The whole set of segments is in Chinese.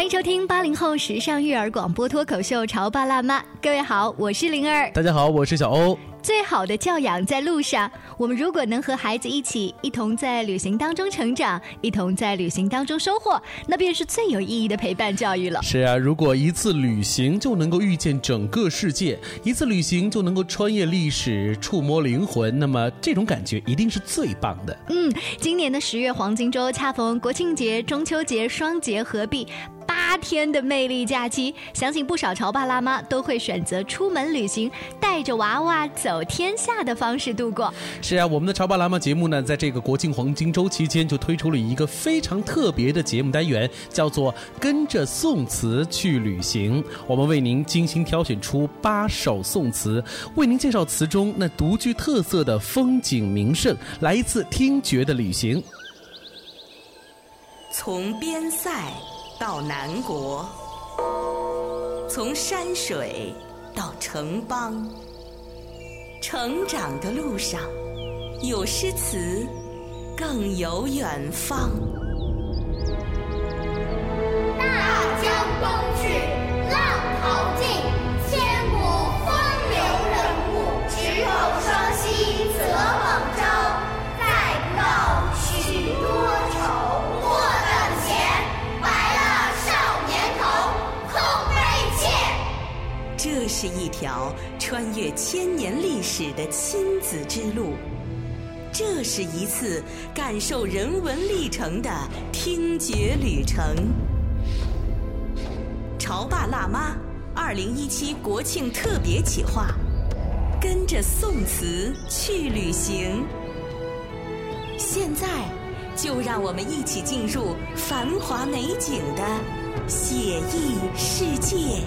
欢迎收听八零后时尚育儿广播脱口秀《潮爸辣妈》，各位好，我是灵儿。大家好，我是小欧。最好的教养在路上，我们如果能和孩子一起，一同在旅行当中成长，一同在旅行当中收获，那便是最有意义的陪伴教育了。是啊，如果一次旅行就能够遇见整个世界，一次旅行就能够穿越历史、触摸灵魂，那么这种感觉一定是最棒的。嗯，今年的十月黄金周恰逢国庆节、中秋节双节合璧。八天的魅力假期，相信不少潮爸辣妈都会选择出门旅行，带着娃娃走天下的方式度过。是啊，我们的潮爸辣妈节目呢，在这个国庆黄金周期间就推出了一个非常特别的节目单元，叫做“跟着宋词去旅行”。我们为您精心挑选出八首宋词，为您介绍词中那独具特色的风景名胜，来一次听觉的旅行。从边塞。到南国，从山水到城邦，成长的路上有诗词，更有远方。是一次感受人文历程的听觉旅程。潮爸辣妈二零一七国庆特别企划，跟着宋词去旅行。现在，就让我们一起进入繁华美景的写意世界。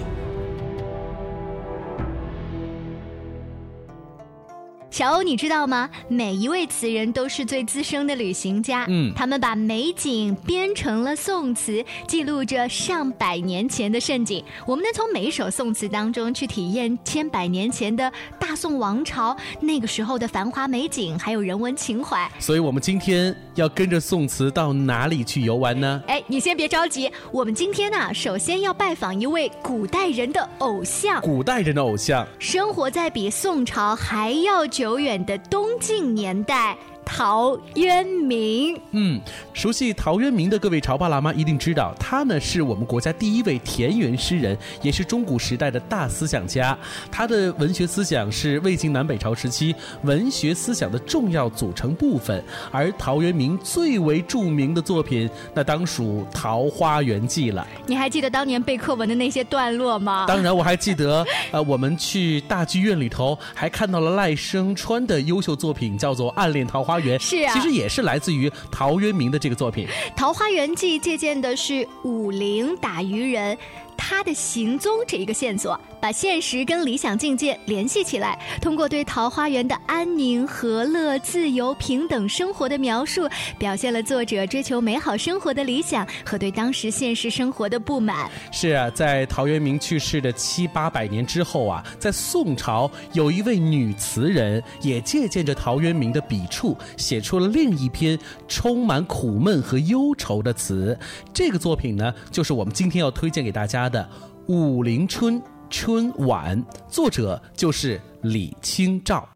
小欧，你知道吗？每一位词人都是最资深的旅行家。嗯他们把美景编成了宋词，记录着上百年前的盛景。我们能从每一首宋词当中去体验千百年前的大宋王朝那个时候的繁华美景，还有人文情怀。所以，我们今天要跟着宋词到哪里去游玩呢？哎，你先别着急，我们今天呢、首先要拜访一位古代人的偶像。古代人的偶像，生活在比宋朝还要久久远的东晋年代，陶渊明。嗯，熟悉陶渊明的各位潮爸辣妈一定知道，他呢是我们国家第一位田园诗人，也是中古时代的大思想家。他的文学思想是魏晋南北朝时期文学思想的重要组成部分。而陶渊明最为著名的作品，那当属《桃花源记》了。你还记得当年背课文的那些段落吗？当然，我还记得，呃，我们去大剧院里头还看到了赖声川的优秀作品，叫做《暗恋桃花源》。是啊其实也是来自于陶渊明的这个作品。《桃花源记》借鉴的是武陵打渔人。他的行踪这一个线索，把现实跟理想境界联系起来，通过对桃花源的安宁、和乐、自由、平等生活的描述，表现了作者追求美好生活的理想和对当时现实生活的不满。是啊，在陶渊明去世的七八百年之后啊，在宋朝有一位女词人也借鉴着陶渊明的笔触，写出了另一篇充满苦闷和忧愁的词。这个作品呢，就是我们今天要推荐给大家他的《武陵春》。春晚》，作者就是李清照。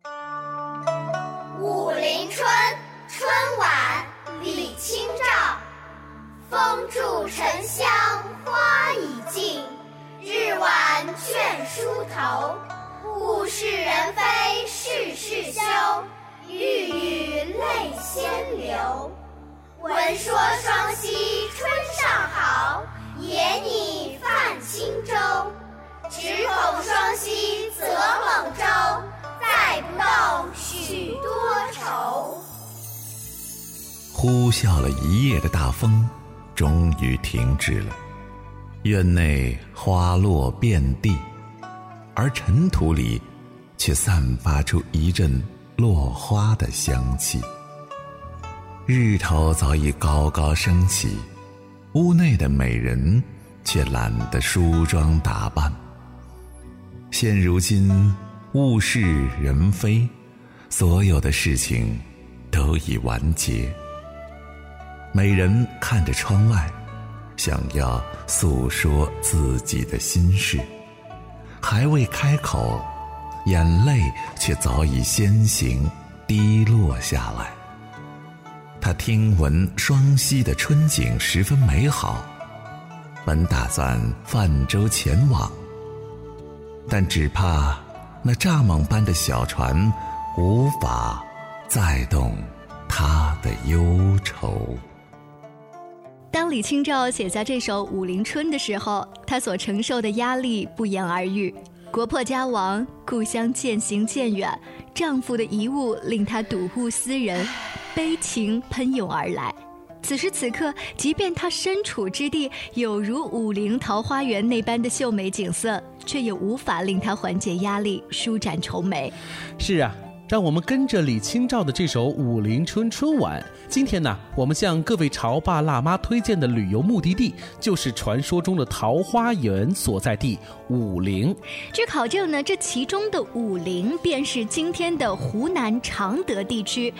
武陵春，春晚，李清照。风住沉香花已尽，日晚倦梳头。物是人非事事休，欲语泪先流。闻说双溪春尚好，野拟泛轻舟。只恐双溪则猛舟，载不动许多愁。呼啸了一夜的大风，终于停止了。院内花落遍地，而尘土里却散发出一阵落花的香气。日头早已高高升起，屋内的美人却懒得梳妆打扮。现如今，物是人非，所有的事情都已完结。美人看着窗外，想要诉说自己的心事，还未开口，眼泪却早已先行滴落下来。他听闻双溪的春景十分美好，本打算泛舟前往，但只怕那蚱蜢般的小船无法载动他的忧愁。当李清照写下这首《武陵春》的时候，她所承受的压力不言而喻。国破家亡，故乡渐行渐远，丈夫的遗物令她睹物思人，悲情喷涌而来。此时此刻，即便他身处之地有如武陵桃花源那般的秀美景色，却也无法令他缓解压力、舒展愁眉。是啊。让我们跟着李清照的这首《武陵春春晚》。今天呢，我们向各位潮爸辣妈推荐的旅游目的地，就是传说中的桃花源所在地武陵。据考证呢，这其中的武陵便是今天的湖南常德地区，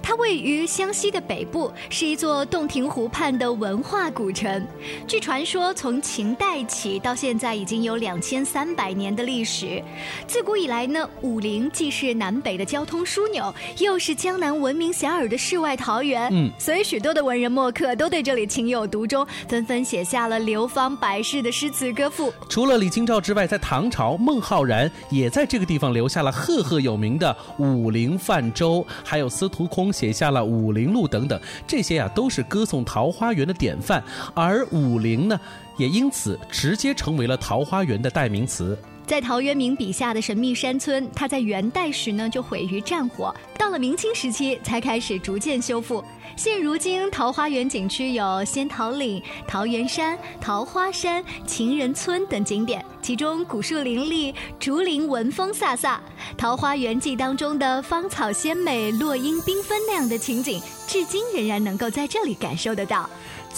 它位于湘西的北部，是一座洞庭湖畔的文化古城。据传说，从秦代起到现在已经有两千三百年的历史。自古以来呢，武陵既是南北的。交通枢纽，又是江南闻名遐迩的世外桃源，嗯，所以许多的文人墨客都对这里情有独钟，纷纷写下了流芳百世的诗词歌赋。除了李清照之外，在唐朝，孟浩然也在这个地方留下了赫赫有名的《武陵泛舟》，还有司徒空写下了《武陵路》等等，这些啊都是歌颂桃花源的典范。而武陵呢，也因此直接成为了桃花源的代名词。在陶渊明笔下的神秘山村，它在元代时呢就毁于战火，到了明清时期才开始逐渐修复。现如今，桃花源景区有仙桃岭、桃源山、桃花山、情人村等景点，其中古树林立，竹林闻风飒飒，《桃花源记》当中的芳草鲜美、落英缤纷那样的情景，至今仍然能够在这里感受得到。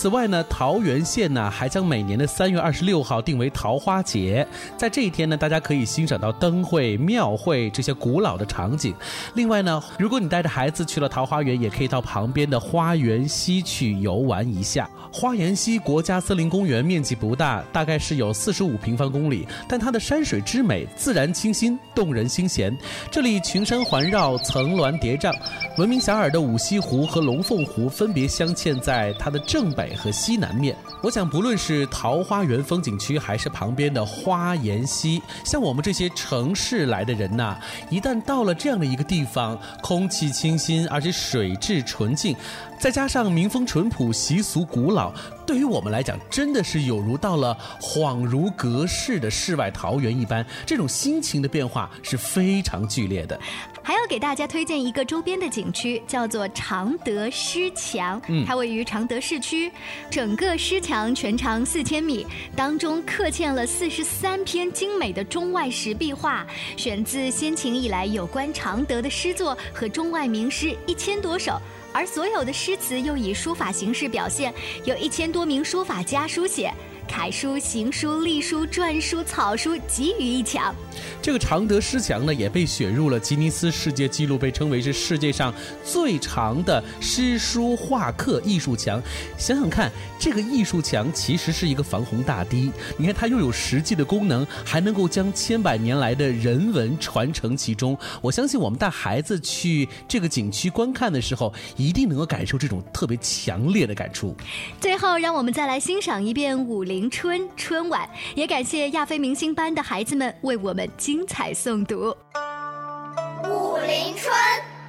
此外呢，桃源县呢还将每年的三月二十六号定为桃花节，在这一天呢，大家可以欣赏到灯会、庙会这些古老的场景。另外呢，如果你带着孩子去了桃花源，也可以到旁边的花园溪去游玩一下。花园溪国家森林公园面积不大，大概是有四十五平方公里，但它的山水之美，自然清新，动人心弦。这里群山环绕，层峦叠嶂，闻名遐迩的五溪湖和龙凤湖分别镶嵌在它的正北和西南面。我想，不论是桃花源风景区，还是旁边的花岩溪，像我们这些城市来的人呐，一旦到了这样的一个地方，空气清新，而且水质纯净。再加上民风淳朴、习俗古老，对于我们来讲，真的是有如到了恍如隔世的世外桃源一般。这种心情的变化是非常剧烈的。还要给大家推荐一个周边的景区，叫做常德诗墙。嗯，它位于常德市区，整个诗墙全长四千米，当中刻嵌了四十三篇精美的中外石壁画，选自先秦以来有关常德的诗作和中外名诗一千多首。而所有的诗词又以书法形式表现，有一千多名书法家书写。楷书、行书、隶书、篆书、草书集于一墙。这个常德诗墙呢，也被选入了吉尼斯世界纪录，被称为是世界上最长的诗书画刻艺术墙。想想看，这个艺术墙其实是一个防洪大堤。你看，它又有实际的功能，还能够将千百年来的人文传承其中。我相信我们带孩子去这个景区观看的时候，一定能够感受这种特别强烈的感触。最后，让我们再来欣赏一遍《武陵迎春》春晚，也感谢亚非明星班的孩子们为我们精彩诵读。《武陵春》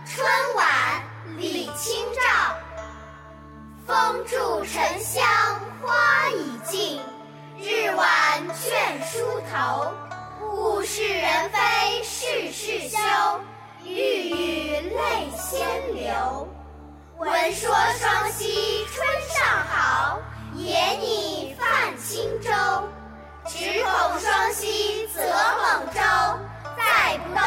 春晚，李清照。风住沉香花已尽，日晚倦梳头。物是人非事事休，欲语泪先流。闻说双溪春尚好，也拟。只恐双溪舴猛舟，再不动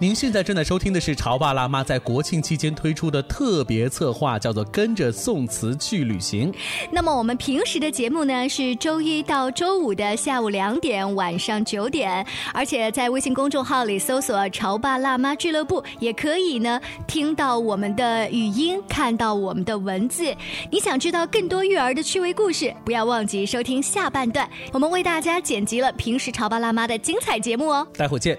您现在正在收听的是潮爸辣妈在国庆期间推出的特别策划，叫做“跟着宋词去旅行”。那么我们平时的节目呢，是周一到周五的下午两点、晚上九点，而且在微信公众号里搜索“潮爸辣妈俱乐部”，也可以呢听到我们的语音，看到我们的文字。你想知道更多育儿的趣味故事，不要忘记收听下半段，我们为大家剪辑了平时潮爸辣妈的精彩节目哦。待会儿见。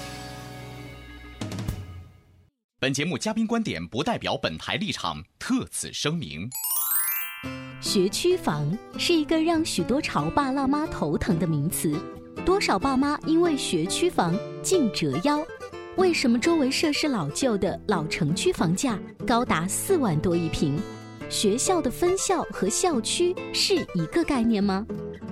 本节目嘉宾观点不代表本台立场，特此声明。学区房是一个让许多潮爸辣妈头疼的名词，多少爸妈因为学区房竟折腰。为什么周围设施老旧的老城区房价高达四万多一平？学校的分校和校区是一个概念吗？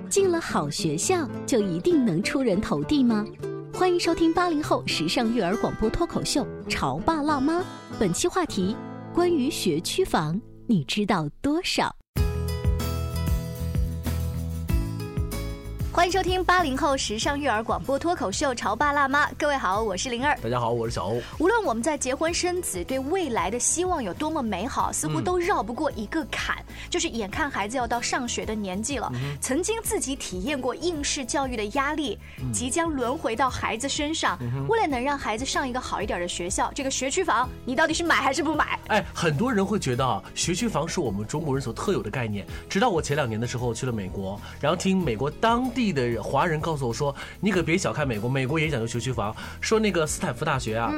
进了好学校就一定能出人头地吗？欢迎收听八零后时尚育儿广播脱口秀《潮爸辣妈》，本期话题：关于学区房，你知道多少？欢迎收听八零后时尚育儿广播脱口秀《潮爸辣妈》，各位好，我是灵儿。大家好，我是小欧。无论我们在结婚生子，对未来的希望有多么美好，似乎都绕不过一个坎，就是眼看孩子要到上学的年纪了，曾经自己体验过应试教育的压力，即将轮回到孩子身上。为了能让孩子上一个好一点的学校，这个学区房你到底是买还是不买？哎，很多人会觉得啊，学区房是我们中国人所特有的概念。直到我前两年的时候去了美国，然后听美国当地的华人告诉我说：“你可别小看美国，美国也讲究学区房。说那个斯坦福大学啊，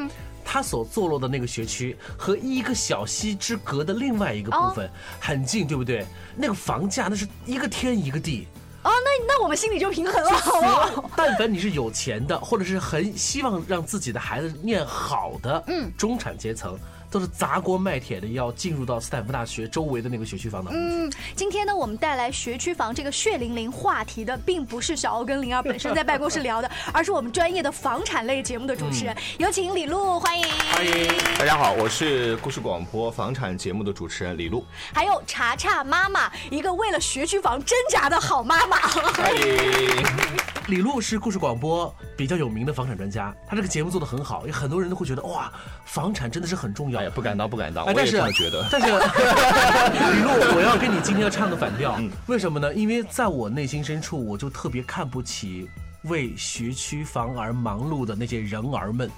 它所坐落的那个学区和一个小溪之隔的另外一个部分、很近，对不对？那个房价那是一个天一个地。”哦，那那我们心里就平衡了，好不好？但凡你是有钱的，或者是很希望让自己的孩子念好的，嗯，中产阶层。都是砸锅卖铁的要进入到斯坦福大学周围的那个学区房的。嗯，今天呢，我们带来学区房这个血淋淋话题的，并不是小欧跟灵儿本身在办公室聊的，而是我们专业的房产类节目的主持人。有请李璐，欢迎。欢迎，大家好，我是故事广播房产节目的主持人李璐。还有查查妈妈，一个为了学区房挣扎的好妈妈。欢迎。李璐是故事广播比较有名的房产专家，他这个节目做的很好，有很多人都会觉得哇，房产真的是很重要。哎呀，不敢当，不敢当，哎，我也但是这样觉得。但是 李璐，我要跟你今天要唱个反调，嗯为什么呢？因为在我内心深处，我就特别看不起为学区房而忙碌的那些人儿们。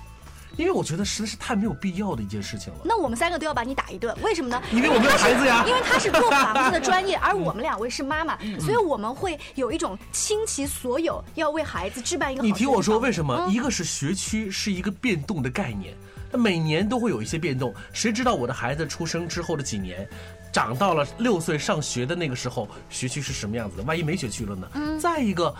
因为我觉得实在是太没有必要的一件事情了。那我们三个都要把你打一顿，为什么呢？因为我们有孩子呀因为他是做房子的 专业，而我们两位是妈妈，所以我们会有一种倾其所有要为孩子置办一个你听我说，为什么？嗯一个是学区是一个变动的概念，那每年都会有一些变动。谁知道我的孩子出生之后的几年，长到了六岁上学的那个时候，学区是什么样子的？万一没学区了呢？嗯再一个。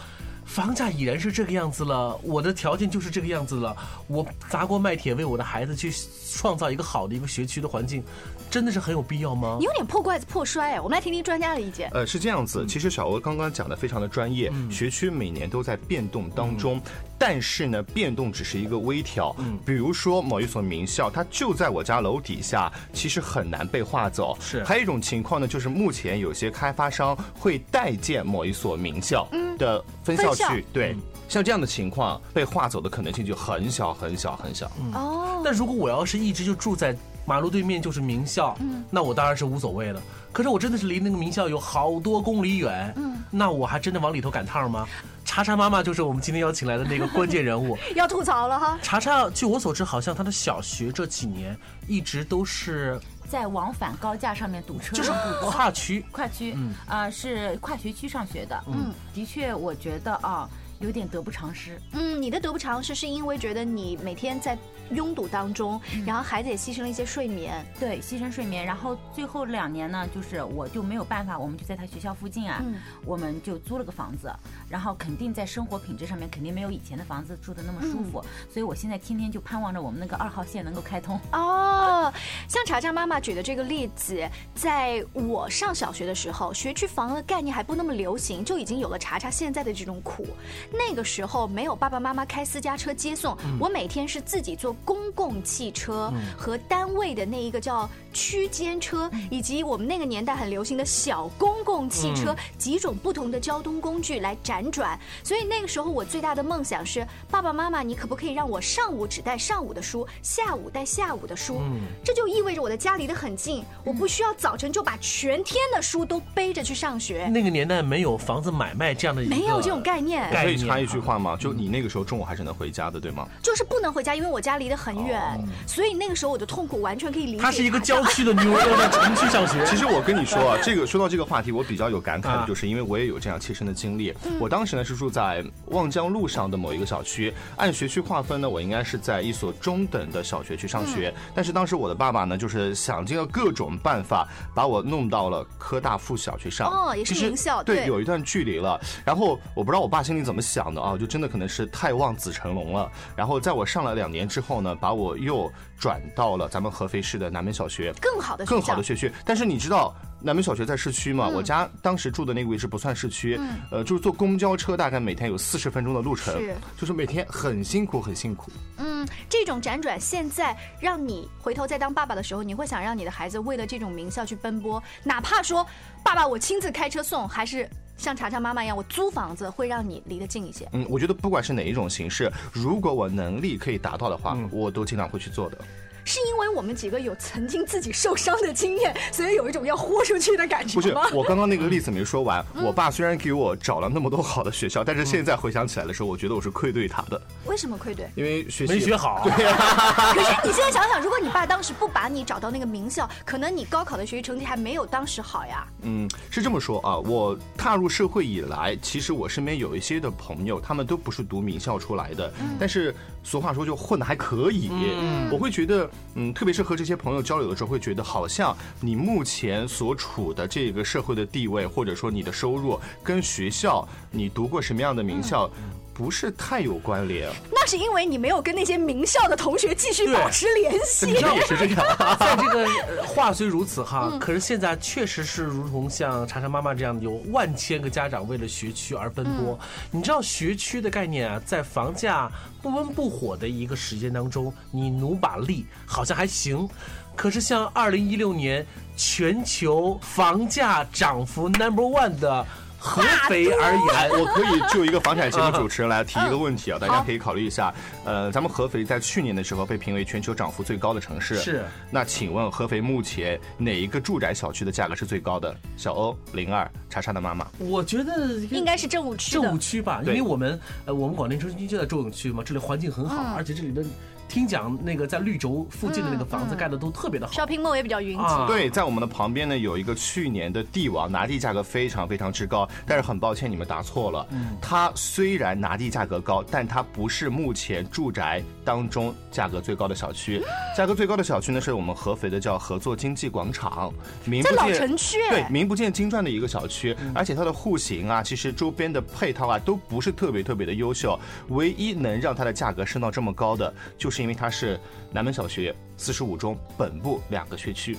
房价已然是这个样子了，我的条件就是这个样子了。我砸锅卖铁为我的孩子去创造一个好的一个学区的环境，真的是很有必要吗你？有点破罐子破摔哎。我们来听听专家的意见。呃，是这样嗯子，其实小欧刚刚讲的非常的专业，学区每年都在变动当中，嗯但是呢，变动只是一个微调。比如说某一所名校，它就在我家楼底下，其实很难被划走。是还有一种情况呢，就是目前有些开发商会代建某一所名校的分校分校区，对。像这样的情况，被划走的可能性就很小很小很小。哦，但如果我要是一直就住在马路对面就是名校，那我当然是无所谓了。可是我真的是离那个名校有好多公里远，嗯那我还真的往里头赶趟吗？查查妈妈就是我们今天邀请来的那个关键人物。要吐槽了哈。查查，据我所知，好像他的小学这几年一直都是在往返高架上面堵车，就是堵跨区，跨区，嗯啊、是跨学区上学的。嗯，的确，我觉得啊，有点得不偿失。嗯，你的得不偿失是因为觉得你每天在拥堵当中，然后孩子也牺牲了一些睡眠。对，牺牲睡眠，然后最后两年呢，就是我就没有办法，我们就在他学校附近啊，嗯我们就租了个房子，然后肯定在生活品质上面肯定没有以前的房子住的那么舒服，所以我现在天天就盼望着我们那个二号线能够开通。哦，像查查妈妈举的这个例子，在我上小学的时候，学区房的概念还不那么流行，就已经有了查查现在的这种苦。那个时候没有爸爸妈妈开私家车接送，我每天是自己坐公共汽车和单位的那一个叫区间车，以及我们那个年代很流行的小公共汽车，几种不同的交通工具来辗转。所以那个时候我最大的梦想是，爸爸妈妈，你可不可以让我上午只带上午的书，下午带下午的书？这就意味着我的家离得很近，我不需要早晨就把全天的书都背着去上学，那个年代没有房子买卖这样的一个，没有这种概念以插一句话吗？就你那个时候中午还是能回家的，对吗？就是不能回家，因为我家离得很远，所以那个时候我的痛苦完全可以理解。她是一个郊区的妞儿，要在城区上学。其实我跟你说啊，这个说到这个话题，我比较有感慨啊的，就是因为我也有这样切身的经历。我当时呢是住在望江路上的某一个小区，按学区划分呢，我应该是在一所中等的小学去上学。但是当时我的爸爸呢，就是想尽了各种办法，把我弄到了科大附小去上。哦也是名校对，对有一段距离了。然后我不知道我爸心里怎么想的啊，就真的可能是太望子成龙了。然后在我上了两年之后呢，把我又转到了咱们合肥市的南门小学。更好的更好的学区。但是你知道南门小学在市区嘛？我家当时住的那个位置不算市区，嗯呃，就是坐公交车大概每天有四十分钟的路程是，就是每天很辛苦，很辛苦。嗯，这种辗转，现在让你回头再当爸爸的时候，你会想让你的孩子为了这种名校去奔波，哪怕说爸爸我亲自开车送，还是像查查妈妈一样我租房子，会让你离得近一些。嗯，我觉得不管是哪一种形式，如果我能力可以达到的话，我都尽量会去做的。是因为我们几个有曾经自己受伤的经验，所以有一种要豁出去的感觉不是？我刚刚那个例子没说完，我爸虽然给我找了那么多好的学校，但是现在回想起来的时候，我觉得我是愧对他的，为什么愧对？因为学习没学好。对呀、可是你现在想想，如果你爸当时不把你找到那个名校，可能你高考的学习成绩还没有当时好呀。嗯，是这么说啊。我踏入社会以来，其实我身边有一些的朋友，他们都不是读名校出来的，但是俗话说就混的还可以。嗯我会觉得，嗯，特别是和这些朋友交流的时候，会觉得好像你目前所处的这个社会的地位，或者说你的收入，跟学校你读过什么样的名校，不是太有关联。那是因为你没有跟那些名校的同学继续保持联系。你知道我是这样，在这个呃话虽如此哈，可是现在确实是如同像查查妈妈这样，有万千个家长为了学区而奔波。你知道学区的概念啊，在房价不温不火的一个时间当中，你努把力好像还行。可是像二零一六年全球房价涨幅 number one 的合肥而哎，言，我可以就一个房产节目主持人来提一个问题啊，大家可以考虑一下。呃，咱们合肥在去年的时候被评为全球涨幅最高的城市。是。那请问合肥目前哪一个住宅小区的价格是最高的？小欧、零二、查查的妈妈。我觉得应该是政务区的政务区吧，因为我们呃，我们广电中心就在政务区嘛，这里环境很好，而且这里的听讲那个在绿洲附近的那个房子盖的都特别的好。shopping mall 也比较云集。啊对，在我们的旁边呢，有一个去年的地王拿地价格非常非常之高，但是很抱歉，你们答错了。嗯它虽然拿地价格高，但它不是目前住宅当中价格最高的小区。价格最高的小区呢，是我们合肥的叫合作经济广场，名在老不见城区哎对，名不见经传的一个小区，而且它的户型啊，其实周边的配套啊都不是特别特别的优秀。唯一能让它的价格升到这么高的，就是因为它是南门小学、四十五中本部两个学区。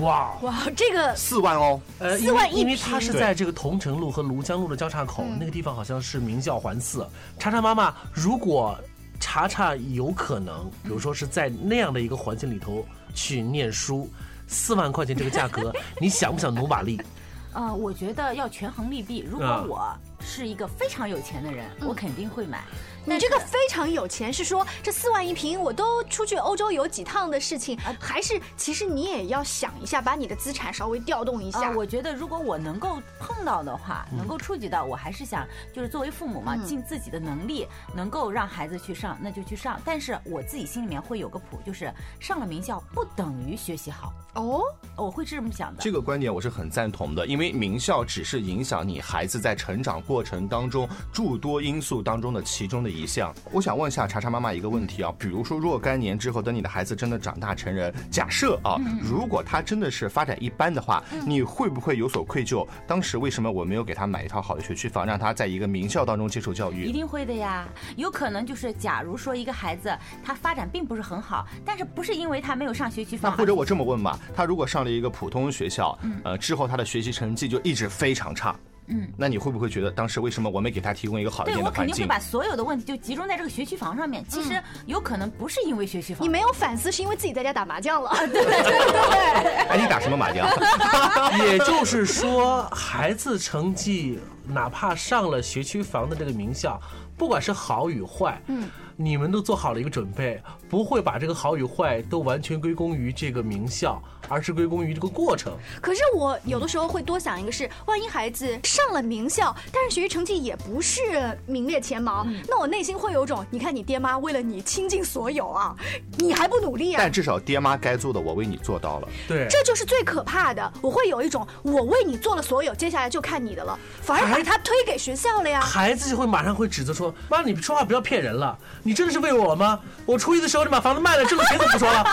哇，哇，这个四万哦，呃，四万一因为因为平它是在这个桐城路和庐江路的交叉口，那个地方好像是名校环四。查查妈妈，如果查查有可能，比如说是在那样的一个环境里头去念书，四万块钱这个价格，你想不想努把力？呃，我觉得要权衡利弊。如果啊我是一个非常有钱的人，我肯定会买。你这个非常有钱，是说这四万一平我都出去欧洲游几趟的事情，还是其实你也要想一下，把你的资产稍微调动一下。啊，我觉得如果我能够碰到的话，能够触及到，我还是想就是作为父母嘛，嗯尽自己的能力，能够让孩子去上，那就去上。但是我自己心里面会有个谱，就是上了名校不等于学习好。哦，我会这么想的。这个观点我是很赞同的，因为名校只是影响你孩子在成长过程当中诸多因素当中的其中的一项。我想问一下查查妈妈一个问题啊，比如说若干年之后，等你的孩子真的长大成人，假设啊，如果他真的是发展一般的话，你会不会有所愧疚？当时为什么我没有给他买一套好的学区房，让他在一个名校当中接受教育？一定会的呀，有可能就是，假如说一个孩子他发展并不是很好，但是不是因为他没有上学区房，那或者我这么问吧，他如果上了一个普通学校，呃，之后他的学习成绩就一直非常差，嗯，那你会不会觉得当时为什么我没给他提供一个好一点的环境？我肯定会把所有的问题就集中在这个学区房上面。其实有可能不是因为学区房，你没有反思，是因为自己在家打麻将了。对对对。哎，你打什么麻将？也就是说，孩子成绩哪怕上了学区房的这个名校，不管是好与坏，嗯，你们都做好了一个准备，不会把这个好与坏都完全归功于这个名校，而是归功于这个过程。可是我有的时候会多想一个是，万一孩子上了名校，但是学习成绩也不是名列前茅，那我内心会有种，你看你爹妈为了你倾尽所有啊，你还不努力啊但？至少爹妈该做的我为你做到了。对这就是最可怕的，我会有一种我为你做了所有，接下来就看你的了，反而把他推给学校了呀。孩子就会马上会指责说：“妈，你说话不要骗人了，你真的是为我吗？我初一的时候你把房子卖了，挣的钱怎么不说了？”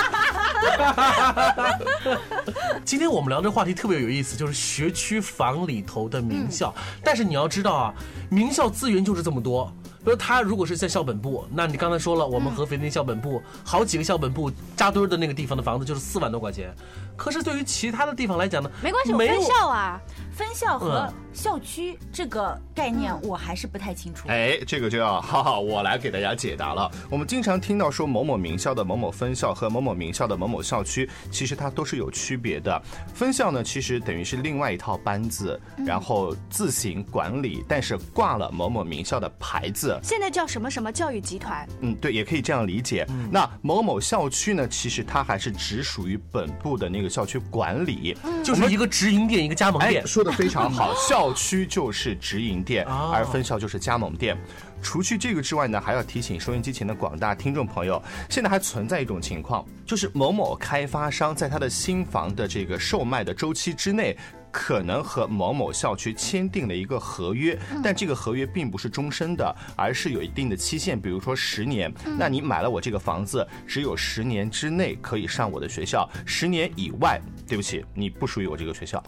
今天我们聊这话题特别有意思，就是学区房里头的名校。但是你要知道啊，名校资源就是这么多。比如他如果是在校本部，那你刚才说了，我们合肥那校本部好几个校本部扎堆儿的那个地方的房子就是四万多块钱。可是对于其他的地方来讲呢，没关系，我没分校啊。分校和嗯校区这个概念我还是不太清楚。哎，这个就要哈哈，我来给大家解答了。我们经常听到说某某名校的某某分校和某某名校的某某校区，其实它都是有区别的。分校呢，其实等于是另外一套班子，然后自行管理，但是挂了某某名校的牌子。现在叫什么什么教育集团？嗯，对，也可以这样理解。那某某校区呢，其实它还是只属于本部的那个校区管理，就是一个直营店，一个加盟店。哎，说的非常 好，校区就是直营店，哦而分校就是加盟店。除去这个之外呢，还要提醒收音机前的广大听众朋友，现在还存在一种情况，就是某某开发商在他的新房的这个售卖的周期之内。可能和某某校区签订了一个合约，但这个合约并不是终身的，而是有一定的期限，比如说十年。那你买了我这个房子，只有十年之内可以上我的学校，十年以外，对不起，你不属于我这个学校。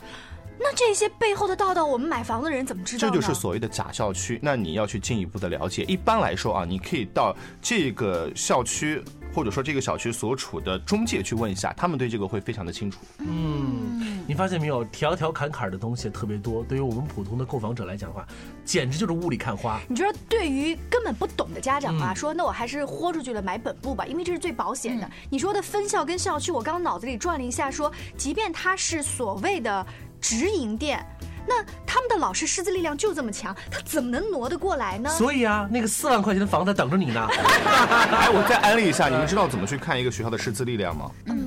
那这些背后的道道，我们买房的人怎么知道？这就是所谓的假校区。那你要去进一步的了解。一般来说啊，你可以到这个校区或者说这个小区所处的中介去问一下，他们对这个会非常的清楚。嗯，你发现没有，条条坎坎的东西特别多，对于我们普通的购房者来讲的话，简直就是雾里看花。你觉得对于根本不懂的家长啊，嗯说那我还是豁出去了买本部吧，因为这是最保险嗯的。你说的分校跟校区，我刚刚脑子里转了一下说，即便它是所谓的直营店。那他们的老师师资力量就这么强，他怎么能挪得过来呢？所以啊，那个四万块钱的房子等着你呢。哎，我再安利一下，你们知道怎么去看一个学校的师资力量吗？嗯，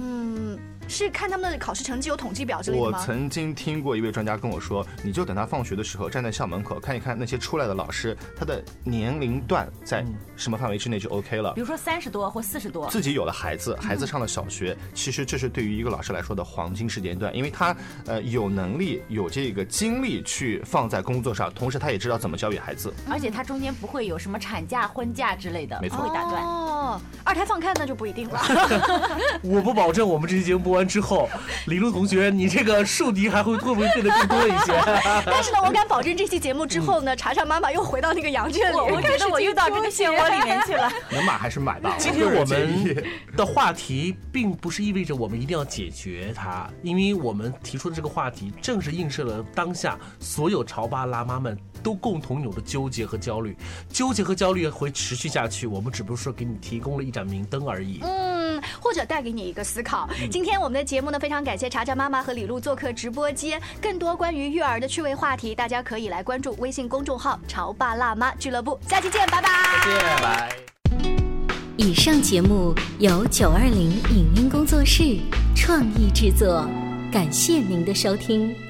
是看他们的考试成绩有统计表之类的我？曾经听过一位专家跟我说，你就等他放学的时候站在校门口看一看那些出来的老师，他的年龄段在什么范围之内就 OK 了比。如说三十多或四十多，自己有了孩子，孩子上了小学，其实这是对于一个老师来说的黄金时间段，因为他呃有能力、有这个精力去放在工作上，同时他也知道怎么教育孩子。而且他中间不会有什么产假、婚假之类的，没错会打断。哦，二胎放开那就不一定了。我不保证我们这期节目播完之后，李璐同学，你这个树敌还会会不会变得更多一些？但是呢，我敢保证这期节目之后呢，查查妈妈又回到那个羊圈里，我我觉得我又到这个漩涡里面去了。能买还是买吧。今天我们的话题并不是意味着我们一定要解决它，因为我们提出的这个话题正是映射了当下所有潮爸辣妈们都共同有的纠结和焦虑。纠结和焦虑会持续下去，我们只不过说给你提供了一盏明灯而已。嗯，或者带给你一个思考。今天我们的节目呢，非常感谢查查妈妈和李璐做客直播间。更多关于育儿的趣味话题，大家可以来关注微信公众号“潮爸辣妈俱乐部”。下期见，拜拜。拜拜。以上节目由九二零影音工作室创意制作，感谢您的收听。